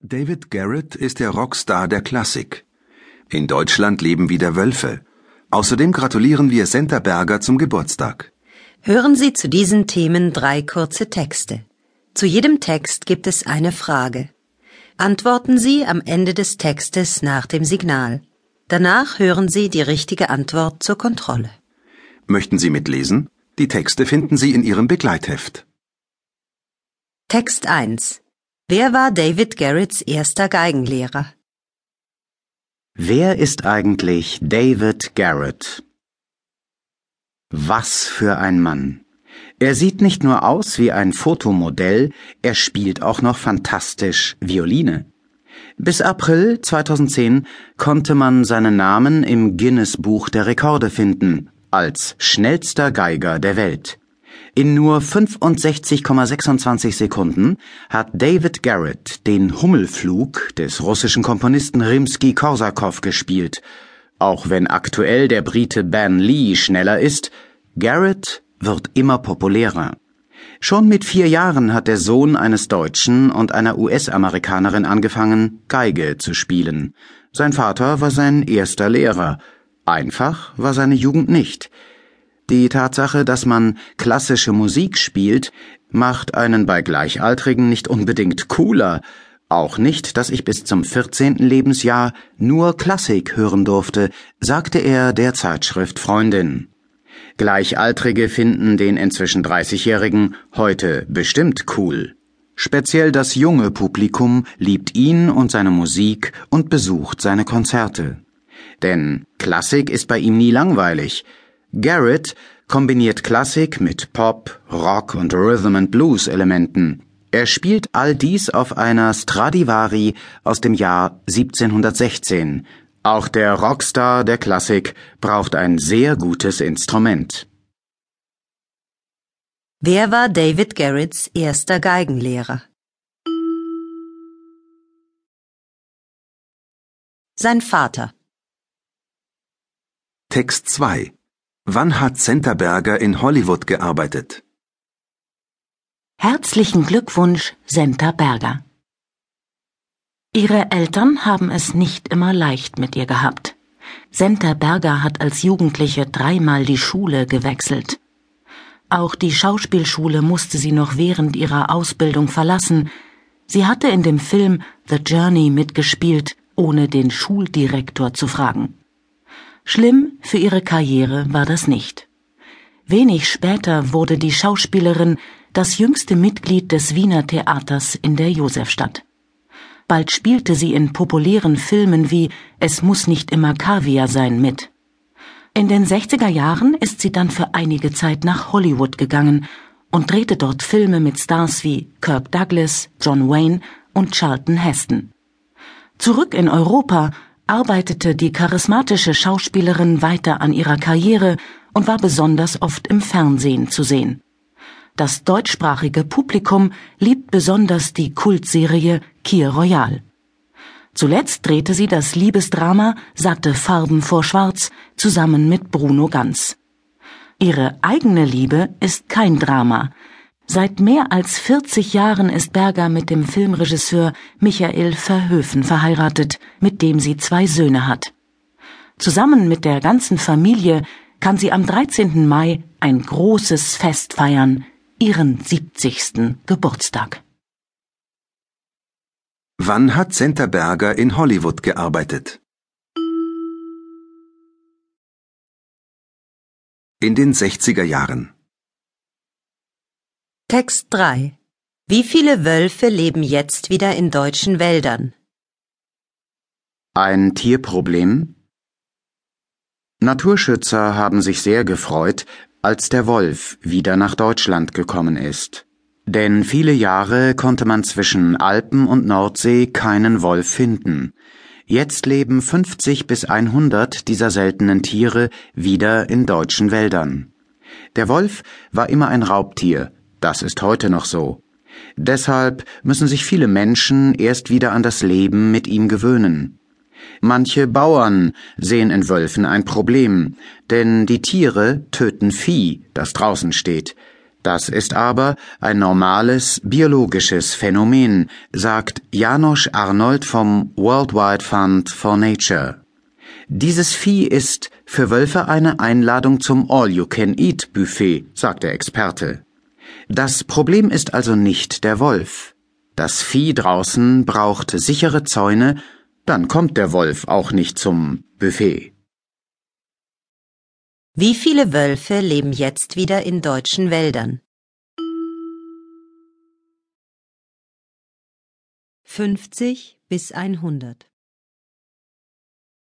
David Garrett ist der Rockstar der Klassik. In Deutschland leben wieder Wölfe. Außerdem gratulieren wir Senta Berger zum Geburtstag. Hören Sie zu diesen Themen drei kurze Texte. Zu jedem Text gibt es eine Frage. Antworten Sie am Ende des Textes nach dem Signal. Danach hören Sie die richtige Antwort zur Kontrolle. Möchten Sie mitlesen? Die Texte finden Sie in Ihrem Begleitheft. Text 1 Wer war David Garretts erster Geigenlehrer? Wer ist eigentlich David Garrett? Was für ein Mann. Er sieht nicht nur aus wie ein Fotomodell, er spielt auch noch fantastisch Violine. Bis April 2010 konnte man seinen Namen im Guinness Buch der Rekorde finden, als schnellster Geiger der Welt. In nur 65,26 Sekunden hat David Garrett den Hummelflug des russischen Komponisten Rimsky-Korsakow gespielt. Auch wenn aktuell der Brite Ben Lee schneller ist, Garrett wird immer populärer. Schon mit vier Jahren hat der Sohn eines Deutschen und einer US-Amerikanerin angefangen, Geige zu spielen. Sein Vater war sein erster Lehrer. Einfach war seine Jugend nicht. Die Tatsache, dass man klassische Musik spielt, macht einen bei Gleichaltrigen nicht unbedingt cooler. Auch nicht, dass ich bis zum 14. Lebensjahr nur Klassik hören durfte, sagte er der Zeitschrift Freundin. Gleichaltrige finden den inzwischen 30-Jährigen heute bestimmt cool. Speziell das junge Publikum liebt ihn und seine Musik und besucht seine Konzerte. Denn Klassik ist bei ihm nie langweilig. Garrett kombiniert Klassik mit Pop, Rock und Rhythm and Blues Elementen. Er spielt all dies auf einer Stradivari aus dem Jahr 1716. Auch der Rockstar der Klassik braucht ein sehr gutes Instrument. Wer war David Garretts erster Geigenlehrer? Sein Vater. Text 2 Wann hat Centerberger in Hollywood gearbeitet? Herzlichen Glückwunsch, Senta Berger. Ihre Eltern haben es nicht immer leicht mit ihr gehabt. Senta Berger hat als Jugendliche dreimal die Schule gewechselt. Auch die Schauspielschule musste sie noch während ihrer Ausbildung verlassen. Sie hatte in dem Film The Journey mitgespielt, ohne den Schuldirektor zu fragen. Schlimm für ihre Karriere war das nicht. Wenig später wurde die Schauspielerin das jüngste Mitglied des Wiener Theaters in der Josefstadt. Bald spielte sie in populären Filmen wie Es muss nicht immer Kaviar sein mit. In den 60er Jahren ist sie dann für einige Zeit nach Hollywood gegangen und drehte dort Filme mit Stars wie Kirk Douglas, John Wayne und Charlton Heston. Zurück in Europa arbeitete die charismatische Schauspielerin weiter an ihrer Karriere und war besonders oft im Fernsehen zu sehen. Das deutschsprachige Publikum liebt besonders die Kultserie Kier Royal. Zuletzt drehte sie das Liebesdrama Satte Farben vor Schwarz zusammen mit Bruno Ganz. Ihre eigene Liebe ist kein Drama, Seit mehr als 40 Jahren ist Berger mit dem Filmregisseur Michael Verhöfen verheiratet, mit dem sie zwei Söhne hat. Zusammen mit der ganzen Familie kann sie am 13. Mai ein großes Fest feiern, ihren 70. Geburtstag. Wann hat Senta Berger in Hollywood gearbeitet? In den 60er Jahren. Text 3 Wie viele Wölfe leben jetzt wieder in deutschen Wäldern? Ein Tierproblem? Naturschützer haben sich sehr gefreut, als der Wolf wieder nach Deutschland gekommen ist. Denn viele Jahre konnte man zwischen Alpen und Nordsee keinen Wolf finden. Jetzt leben 50 bis 100 dieser seltenen Tiere wieder in deutschen Wäldern. Der Wolf war immer ein Raubtier, das ist heute noch so. Deshalb müssen sich viele Menschen erst wieder an das Leben mit ihm gewöhnen. Manche Bauern sehen in Wölfen ein Problem, denn die Tiere töten Vieh, das draußen steht. Das ist aber ein normales biologisches Phänomen, sagt Janosch Arnold vom Worldwide Fund for Nature. Dieses Vieh ist für Wölfe eine Einladung zum All-You-Can-Eat-Buffet, sagt der Experte. Das Problem ist also nicht der Wolf. Das Vieh draußen braucht sichere Zäune, dann kommt der Wolf auch nicht zum Buffet. Wie viele Wölfe leben jetzt wieder in deutschen Wäldern? 50 bis 100